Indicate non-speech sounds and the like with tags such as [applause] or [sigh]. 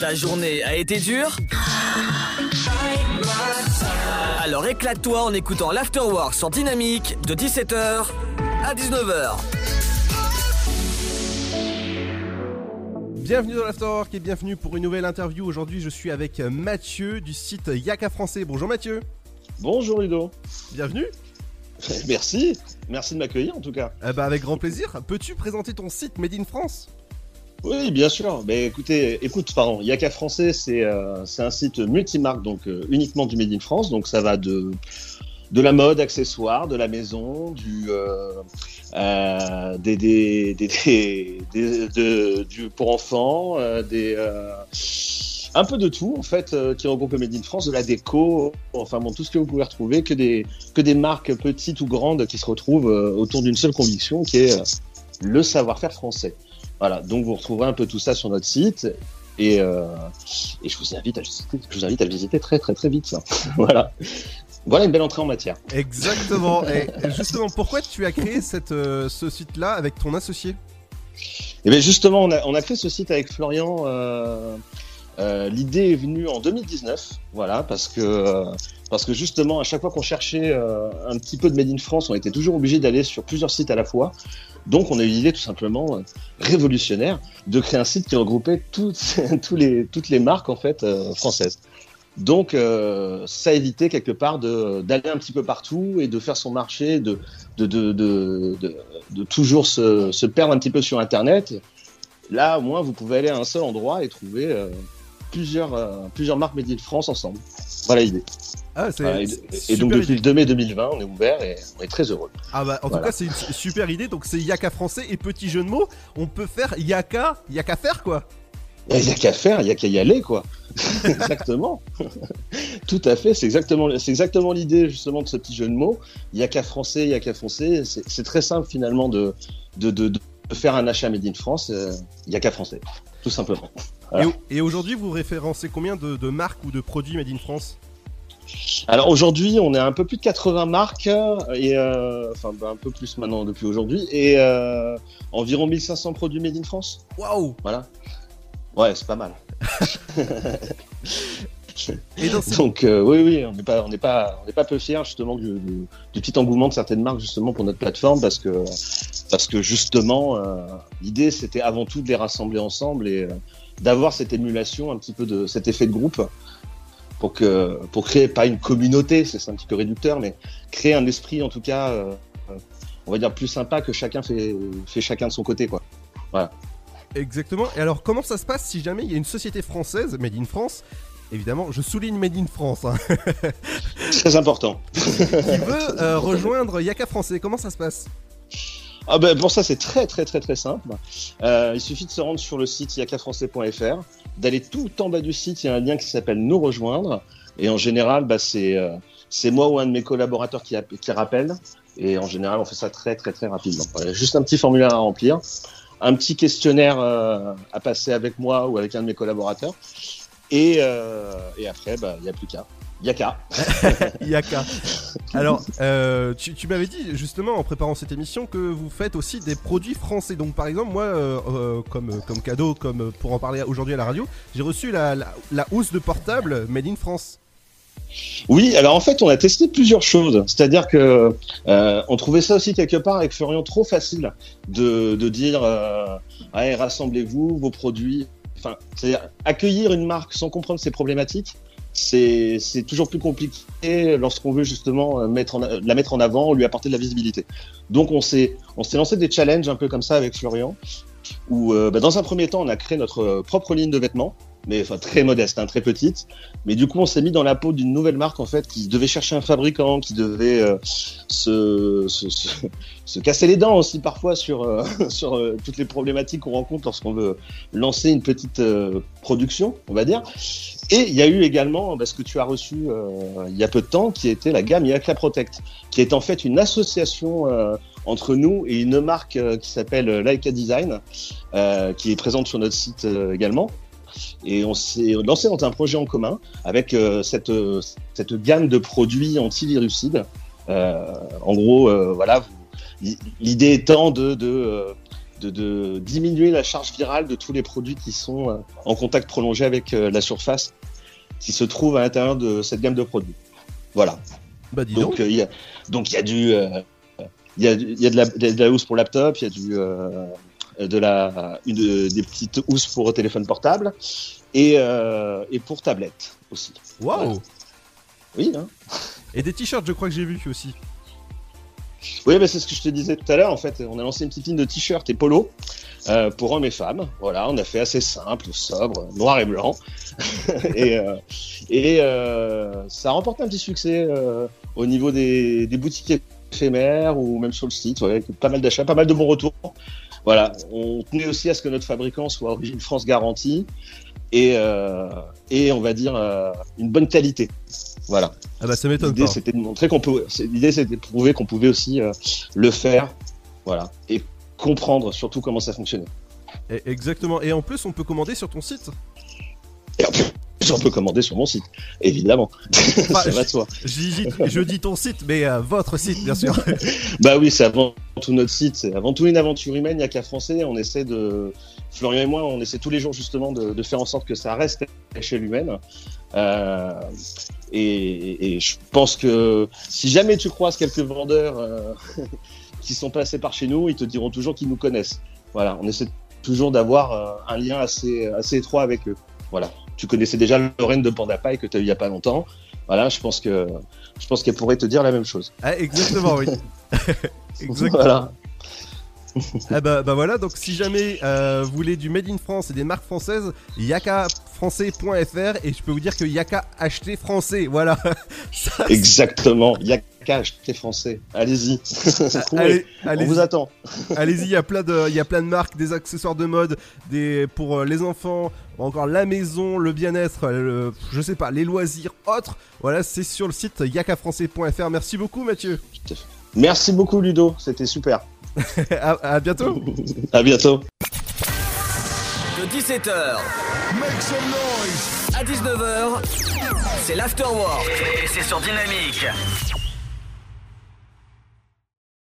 Ta journée a été dure Alors éclate-toi en écoutant l'Afterwork sur Dynamique de 17h à 19h. Bienvenue dans l'Afterwork et bienvenue pour une nouvelle interview. Aujourd'hui, je suis avec Mathieu du site Yaka Français. Bonjour Mathieu. Bonjour Ludo. Bienvenue. [laughs] Merci. Merci de m'accueillir en tout cas. Eh ben, avec grand plaisir. Peux-tu présenter ton site Made in France? Oui, bien sûr. Mais écoutez, écoute, pardon, Yaka Français, c'est euh, un site multimarque, donc euh, uniquement du Made in France. Donc ça va de de la mode, accessoires, de la maison, du euh, euh, des, des, des, des, de- du pour enfants, euh, des un peu de tout en fait qui regroupe le Made in France, de la déco, enfin bon tout ce que vous pouvez retrouver, que des que des marques petites ou grandes qui se retrouvent autour d'une seule conviction qui est le savoir-faire français. Voilà, donc vous retrouverez un peu tout ça sur notre site. Et, euh, et je vous invite à visiter, je vous invite à le visiter très très très vite. ça. [laughs] voilà, voilà une belle entrée en matière. Exactement. et [laughs] justement, pourquoi tu as créé cette, euh, ce site-là avec ton associé? Et bien justement, on a, on a créé ce site avec Florian. euh, L'idée est venue en 2019, voilà, parce que parce que justement, à chaque fois qu'on cherchait euh, un petit peu de Made in France, on était toujours obligé d'aller sur plusieurs sites à la fois. Donc, on a eu l'idée tout simplement euh, révolutionnaire de créer un site qui regroupait toutes, [laughs] les, marques en fait euh, françaises. Donc, ça évitait quelque part d'aller un petit peu partout et de faire son marché, de, toujours se, se perdre un petit peu sur Internet. Là, au moins, vous pouvez aller à un seul endroit et trouver plusieurs, euh, plusieurs marques Made in France ensemble. Voilà l'idée. Ah, Voilà, et, donc, depuis idée. le 2 mai 2020, on est ouvert et on est très heureux. Ah bah, en Voilà. tout cas, c'est une su- super idée. Donc, c'est Yaka Français et petit jeu de mots. On peut faire Yaka, Yaka faire quoi Il n'y a qu'à faire, il n'y a qu'à y aller, quoi. [laughs] exactement. [laughs] Tout à fait, c'est exactement, c'est exactement l'idée justement de ce petit jeu de mots. Il n'y a qu'à français, il n'y a qu'à français. C'est très simple finalement de, de, de, de faire un achat Made in France. euh, Il n'y a qu'à français, tout simplement. Voilà. Et, au- et aujourd'hui, vous référencez combien de, de marques ou de produits Made in France? Alors aujourd'hui, on est à un peu plus de 80 marques et euh, enfin bah, un peu plus maintenant depuis aujourd'hui et euh, environ 1500 produits made in France. Waouh Voilà. Ouais, c'est pas mal. [laughs] Et Donc euh, oui, oui, on n'est pas, on n'est pas, on n'est pas peu fiers justement du, du- du petit engouement de certaines marques justement pour notre plateforme parce que parce que justement euh, l'idée c'était avant tout de les rassembler ensemble et d'avoir cette émulation, un petit peu de cet effet de groupe pour que pour créer pas une communauté, c'est un petit peu réducteur, mais créer un esprit en tout cas, euh, euh, on va dire plus sympa que chacun fait fait chacun de son côté quoi. Exactement. Et alors, comment ça se passe si jamais il y a une société française, Made in France? Évidemment, je souligne Made in France, hein, Très important. [laughs] qui veut euh, rejoindre Yaka Français. Comment ça se passe? Ah ben pour ça c'est très très très très simple. Euh, il suffit de se rendre sur le site yakafrançais.fr, d'aller tout en bas du site, il y a un lien qui s'appelle Nous rejoindre. Et en général, bah, c'est euh, moi ou un de mes collaborateurs qui, qui rappelle. Et en général, on fait ça très très très rapidement. Voilà, juste un petit formulaire à remplir, un petit questionnaire euh, à passer avec moi ou avec un de mes collaborateurs. Et, euh, et après, bah, il n'y a plus qu'à. Yaka. [laughs] Yaka. Alors, euh, tu, tu m'avais dit justement en préparant cette émission que vous faites aussi des produits français. Donc, par exemple, moi, euh, euh, comme, comme cadeau, comme pour en parler aujourd'hui à la radio, j'ai reçu la, la, la housse de portable Made in France. Oui, alors en fait, on a testé plusieurs choses. C'est-à-dire que euh, on trouvait ça aussi quelque part avec Florian trop facile de, de dire Allez, rassemblez-vous, vos produits. Enfin, c'est-à-dire accueillir une marque sans comprendre ses problématiques, c'est toujours plus compliqué lorsqu'on veut justement euh, mettre en, la mettre en avant, lui apporter de la visibilité. Donc on s'est lancé des challenges un peu comme ça avec Florian, où euh, bah, dans un premier temps, on a créé notre euh, propre ligne de vêtements mais enfin très modeste, hein, très petite. Mais du coup, on s'est mis dans la peau d'une nouvelle marque en fait qui devait chercher un fabricant, qui devait euh, se, se, se, [laughs] se casser les dents aussi parfois sur euh, [laughs] sur euh, toutes les problématiques qu'on rencontre lorsqu'on veut lancer une petite production, on va dire. Et il y a eu également bah, ce que tu as reçu il y a peu de temps, qui était la gamme Yakla Protect, qui est en fait une association entre nous et une marque qui s'appelle Leica Design, qui est présente sur notre site également. Et on s'est lancé dans un projet en commun avec euh, cette, euh, cette gamme de produits antivirucides. Euh, en gros, voilà, l'idée étant de, de, de, de diminuer la charge virale de tous les produits qui sont en contact prolongé avec la surface qui se trouve à l'intérieur de cette gamme de produits. Voilà. Bah dis donc. Donc euh, il y a donc il y a du euh, il y a, il y a de, la, de la housse pour laptop, il y a du euh, de la une, des petites housses pour téléphone portable et euh, et pour tablette aussi. Waouh. Oui, hein. Et des t-shirts, je crois que j'ai vu aussi. Oui, c'est ce que je te disais tout à l'heure. En fait, on a lancé une petite ligne de t-shirts et polos euh, pour hommes et femmes. Voilà, on a fait assez simple, sobre, noir et blanc. [laughs] et euh, et euh, ça a remporté un petit succès au niveau des, des boutiques éphémères ou même sur le site. Ouais, avec pas mal d'achats, pas mal de bons retours. Voilà, on tenait aussi à ce que notre fabricant soit origine France garantie et, euh, et on va dire euh, une bonne qualité. Voilà. Ah bah ça m'étonne L'idée, c'était de montrer qu'on L'idée, c'était de prouver qu'on pouvait aussi euh, le faire, voilà, et comprendre surtout comment ça fonctionnait. Et- Exactement. Et en plus, on peut commander sur ton site. Et [laughs] on peut commander sur mon site, évidemment. Bah, ça va de soi. Je dis ton site, mais euh, votre site, bien sûr. [laughs] Bah oui, c'est avant tout notre site, c'est avant tout une aventure humaine. Il n'y a qu'à français. On essaie de, Florian et moi, on essaie tous les jours justement de, de faire en sorte que ça reste à l'échelle humaine. Euh, et, et je pense que si jamais tu croises quelques vendeurs euh, [laughs] qui sont passés par chez nous, ils te diront toujours qu'ils nous connaissent. Voilà, on essaie toujours d'avoir un lien assez, assez étroit avec eux. Voilà. Tu connaissais déjà Lorraine de Panda Pie que tu as eu il y a pas longtemps. Voilà, je pense que je pense qu'elle pourrait te dire la même chose. Ah, exactement, oui. [laughs] Exactement. Voilà. [laughs] Ah bah, bah voilà, donc si jamais euh, vous voulez du Made in France et des marques françaises, yakafrançais.fr et je peux vous dire que yaka acheter français, voilà. [laughs] Ça, Exactement. Il qu'à acheter français. Allez-y. [laughs] Trouvez. allez, On vous attend. allez-y, il y a plein de, il y a plein de marques, des accessoires de mode, des pour euh, les enfants, encore la maison, le bien-être, le- je sais pas, les loisirs, autres. Voilà, c'est sur le site yakafrançais.fr. Merci beaucoup, Mathieu. Merci beaucoup Ludo. C'était super. [laughs] à, à bientôt. [laughs] À bientôt. De 17h à 19h, c'est l'Afterwork. Et c'est sur Dynamique.